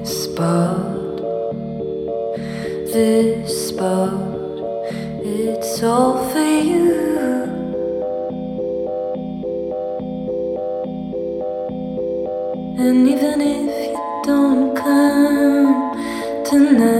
this boat, this spot, it's all for you. And even if you don't come tonight.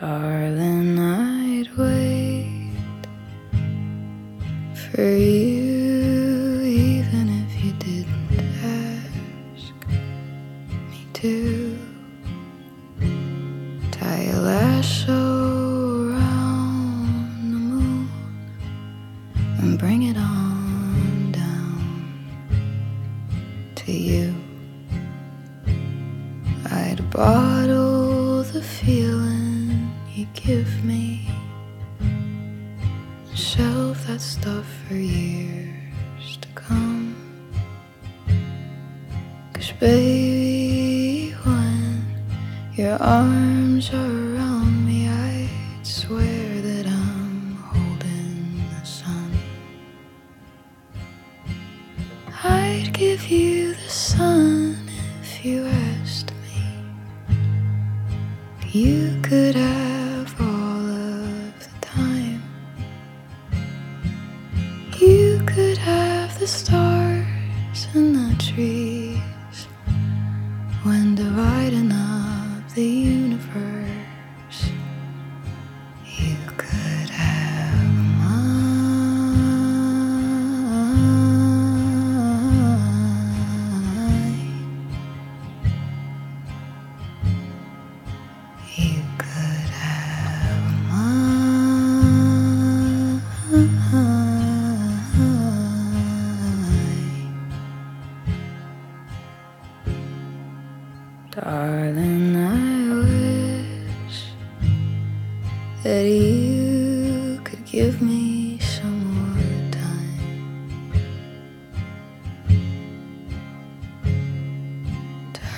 Darling, I'd wait for you.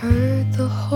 To hurt the whole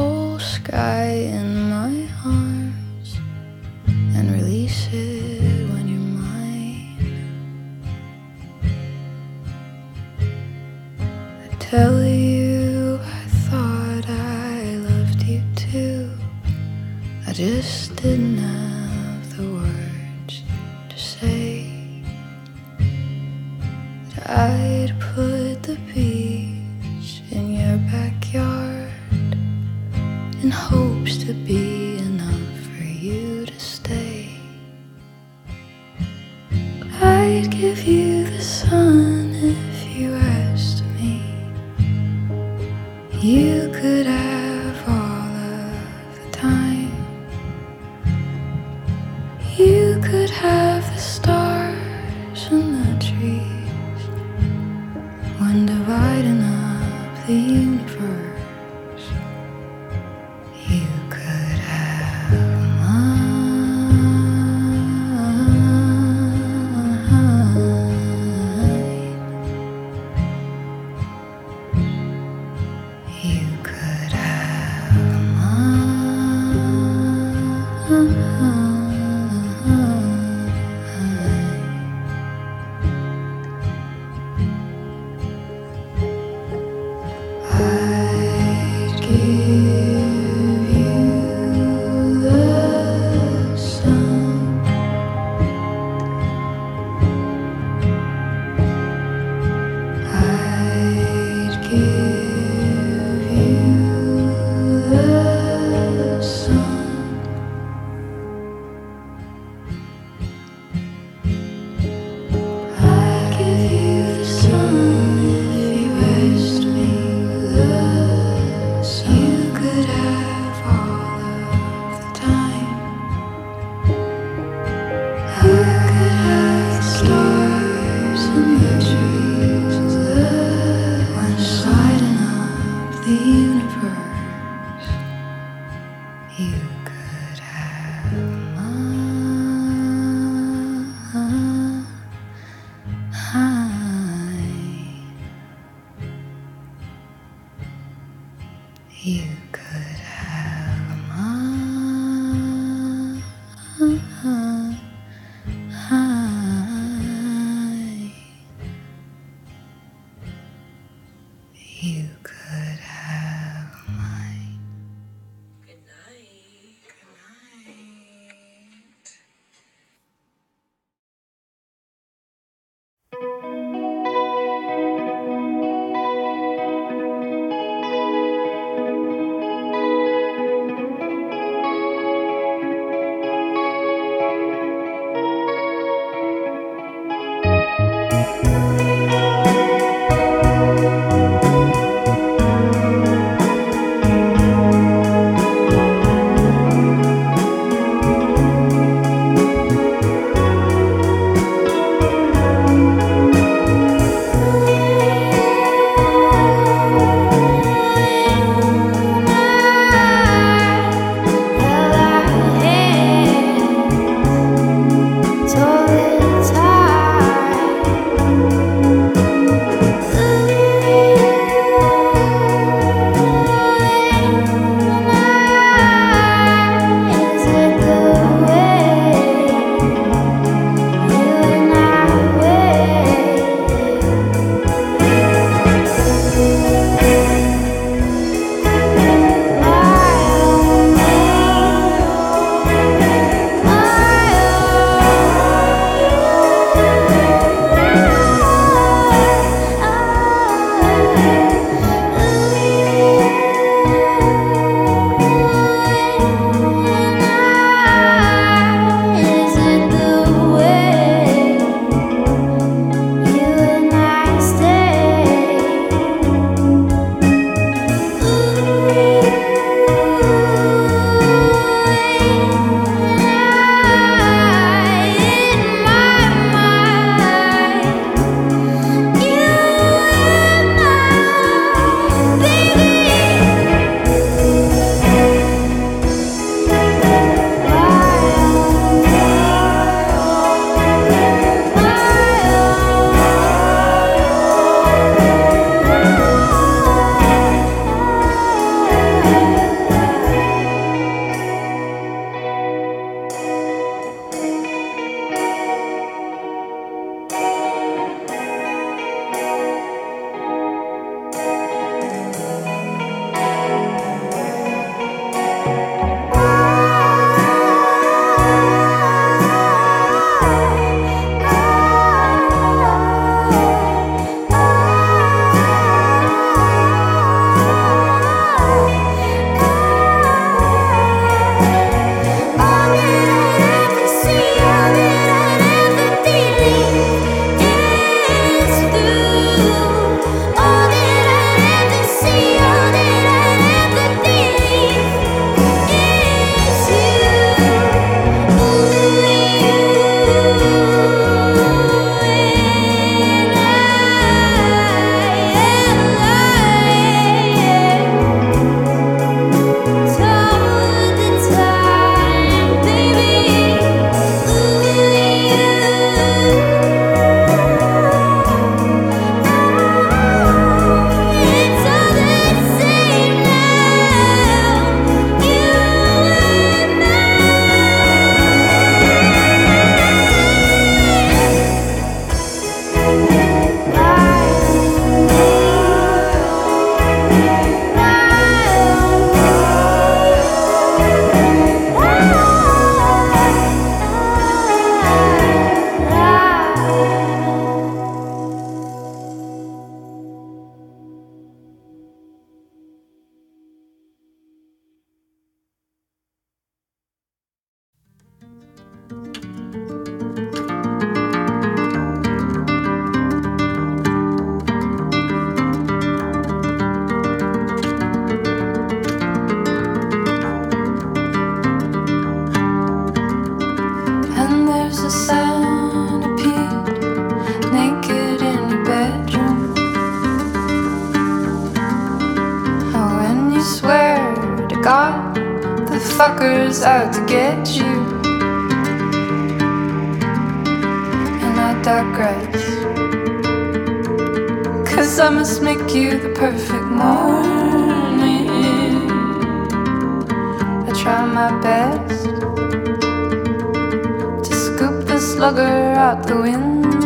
slugger out the window.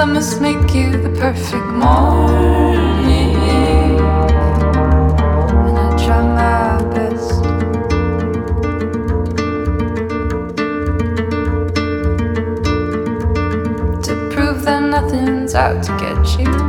I must make you the perfect morning. And I try my best. To prove that nothing's out to get you.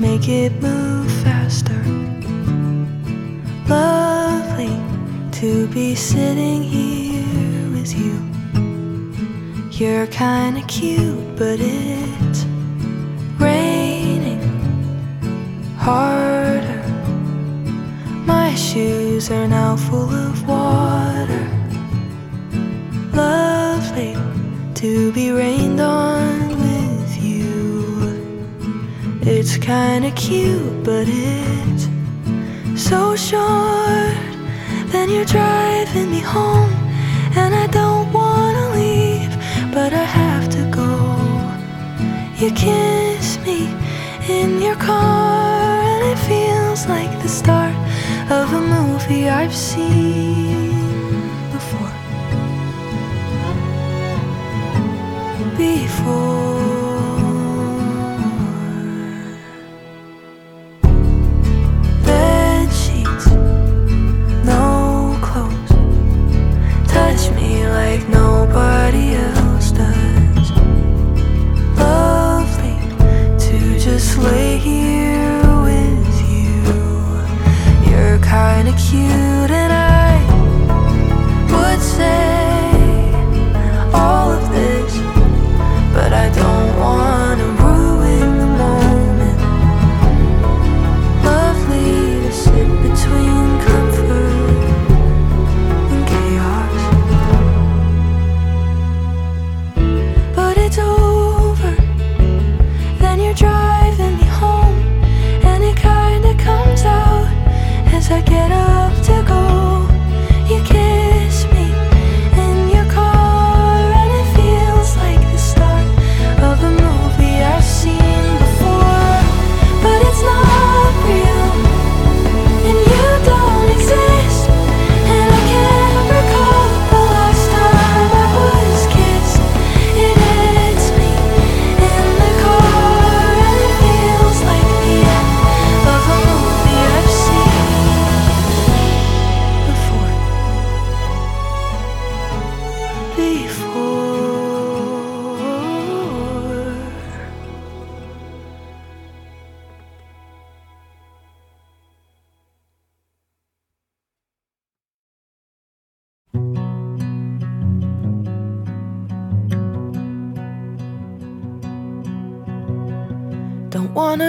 Make it move faster. Lovely to be sitting here with you. You're kinda cute, but it's raining harder. My shoes are now full of water. Lovely to be rained on kinda cute, but it's so short. Then you're driving me home, and I don't wanna leave, but I have to go. You kiss me in your car, and it feels like the start of a movie I've seen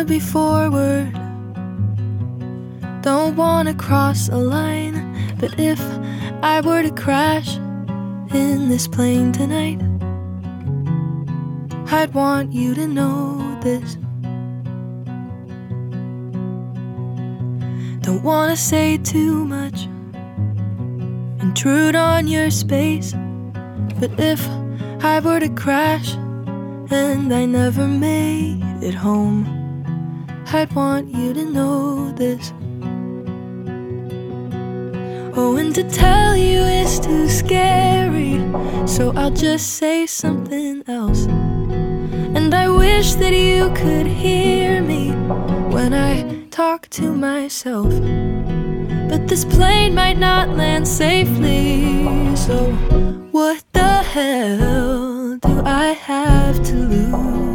be forward. Don't wanna cross a line. But if I were to crash in this plane tonight, I'd want you to know this. Don't wanna say too much, intrude on your space. But if I were to crash and I never made it home, I'd want you to know this. Oh, and to tell you is too scary, so I'll just say something else. And I wish that you could hear me when I talk to myself. But this plane might not land safely, so what the hell do I have to lose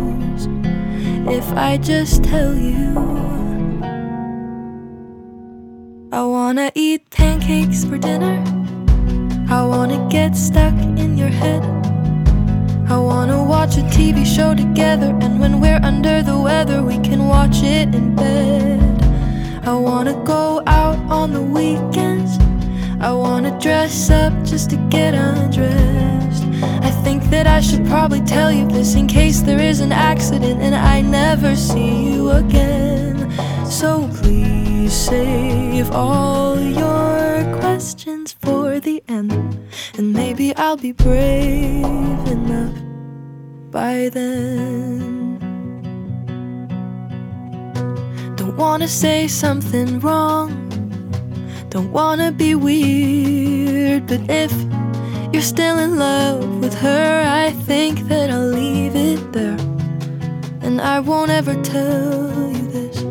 if I just tell you? I wanna eat pancakes for dinner. I wanna get stuck in your head. I wanna watch a TV show together, and when we're under the weather, we can watch it in bed. I wanna go out on the weekends. I wanna dress up just to get undressed. That I should probably tell you this in case there is an accident and I never see you again. So please save all your questions for the end, and maybe I'll be brave enough by then. Don't wanna say something wrong. Don't wanna be weird, but if you're still in love with her. I think that I'll leave it there. And I won't ever tell you this.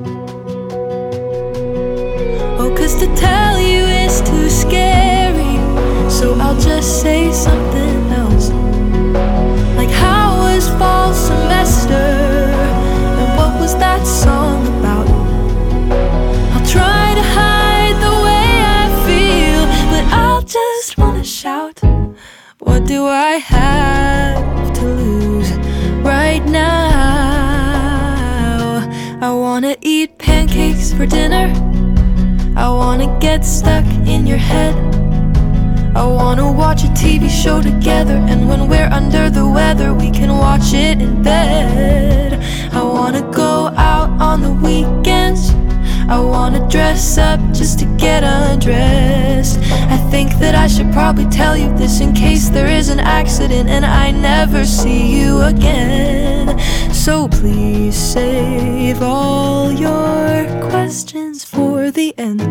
Oh, cause to tell you is too scary. So I'll just say something else. Like, how was fall semester? And what was that song about? I'll try to hide the way I feel, but I'll just wanna shout. What do I have to lose right now? I wanna eat pancakes for dinner. I wanna get stuck in your head. I wanna watch a TV show together, and when we're under the weather, we can watch it in bed. I wanna go out on the weekends. I wanna dress up just to get undressed. I think that I should probably tell you this in case there is an accident and I never see you again. So please save all your questions for the end.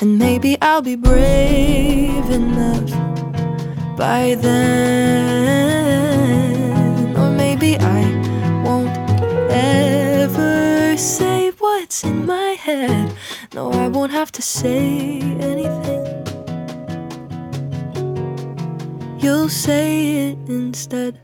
And maybe I'll be brave enough by then. Or maybe I say what's in my head. No, I won't have to say anything. You'll say it instead.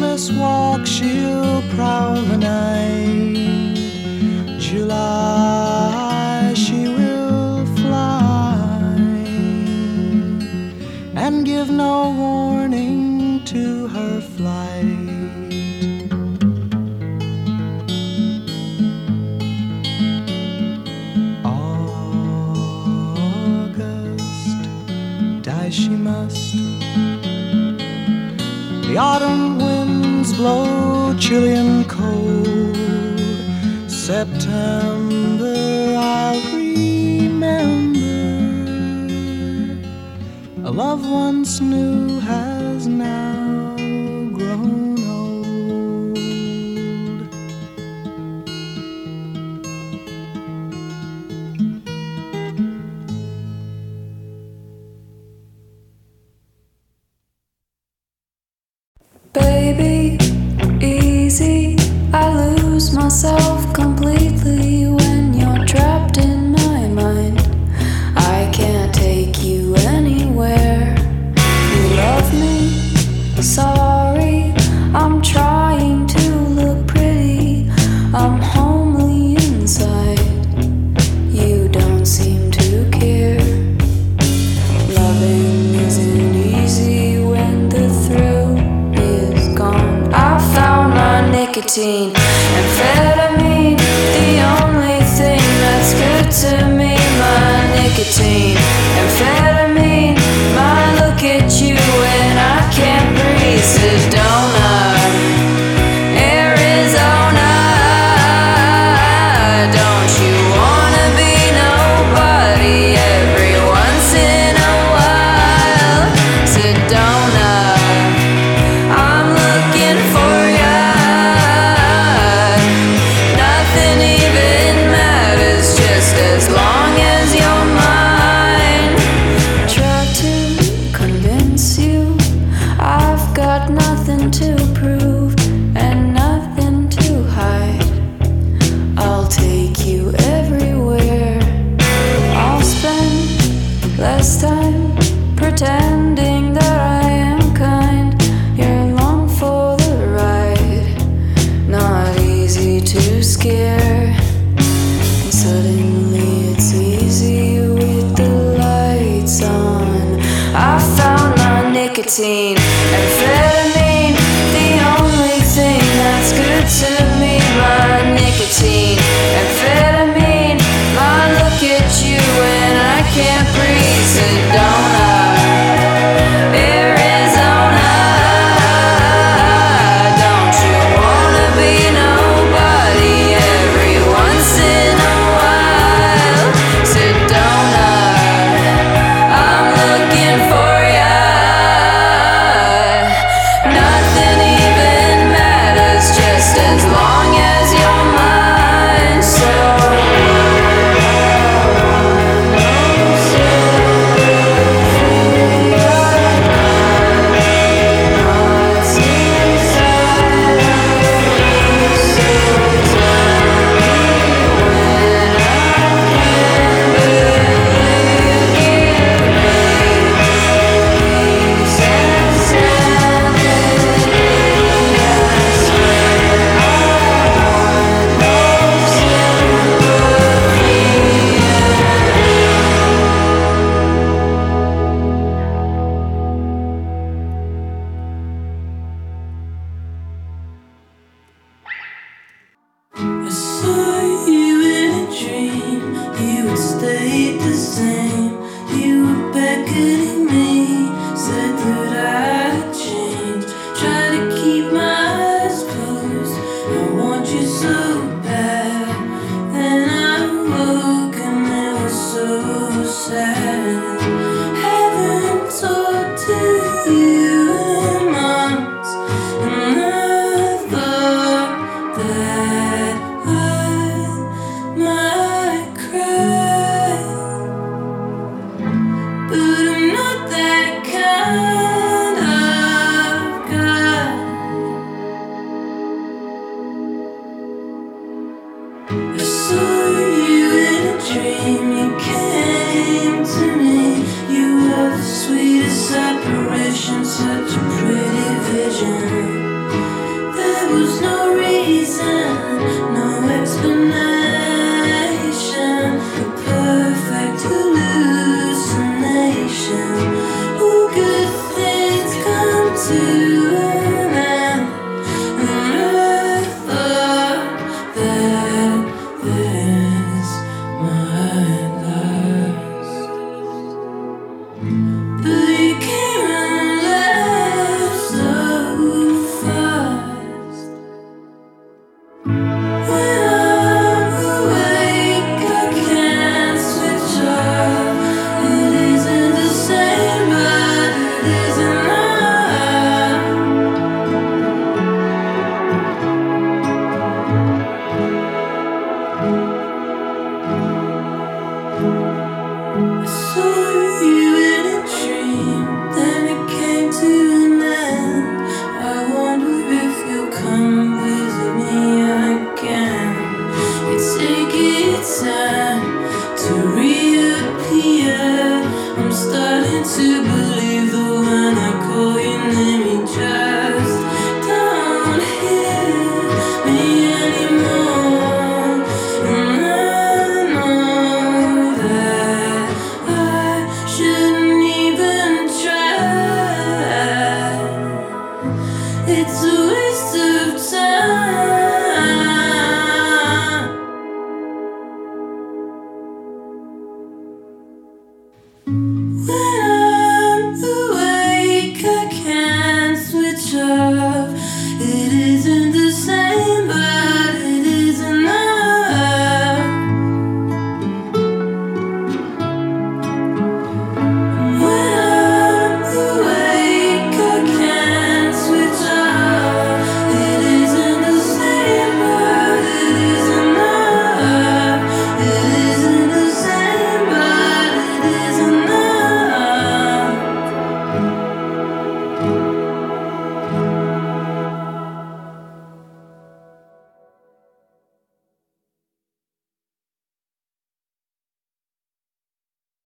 Christmas walk she'll prowl the night. blow chilly and cold. September, I'll remember a love once knew.